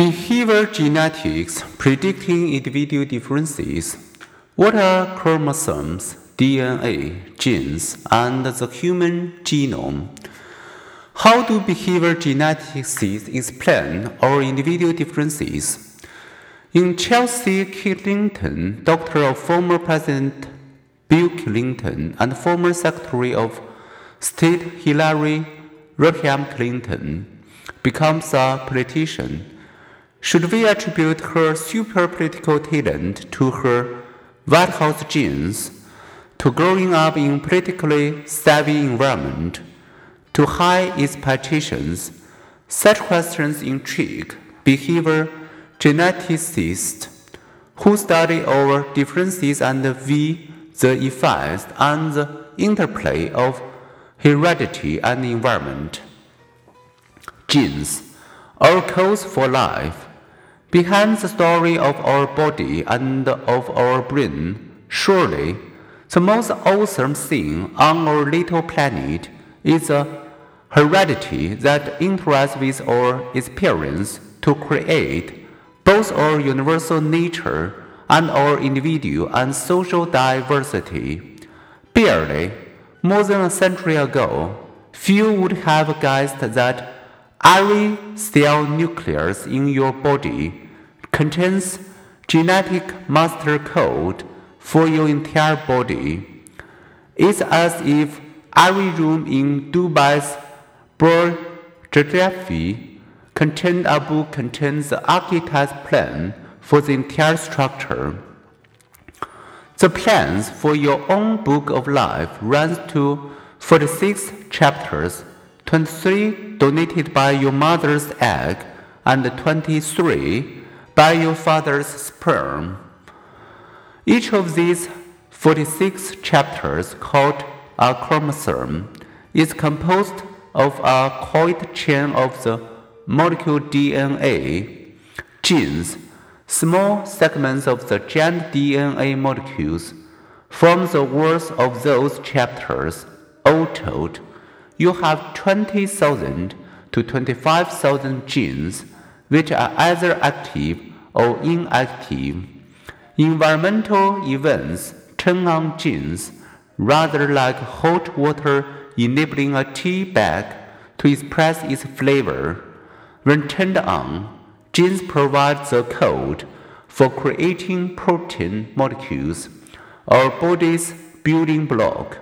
Behavior genetics predicting individual differences. What are chromosomes, DNA, genes, and the human genome? How do behavior genetics explain our individual differences? In Chelsea Clinton, daughter of former President Bill Clinton and former Secretary of State Hillary Rodham Clinton, becomes a politician. Should we attribute her super political talent to her White House genes, to growing up in politically savvy environment, to high expectations? Such questions intrigue behavior geneticists who study our differences and the effects and the interplay of heredity and environment. Genes, our codes for life. Behind the story of our body and of our brain, surely the most awesome thing on our little planet is a heredity that interacts with our experience to create both our universal nature and our individual and social diversity. Barely more than a century ago, few would have guessed that every cell nucleus in your body contains genetic master code for your entire body. It's as if every room in Dubai's Burj contained a book contains the architect's plan for the entire structure. The plans for your own book of life runs to 46 chapters, 23 donated by your mother's egg and 23 by your father's sperm. Each of these 46 chapters, called a chromosome, is composed of a coiled chain of the molecule DNA, genes, Small segments of the giant DNA molecules form the words of those chapters. All told, you have 20,000 to 25,000 genes which are either active or inactive. Environmental events turn on genes rather like hot water enabling a tea bag to express its flavor. When turned on, Genes provide the code for creating protein molecules, our body's building block.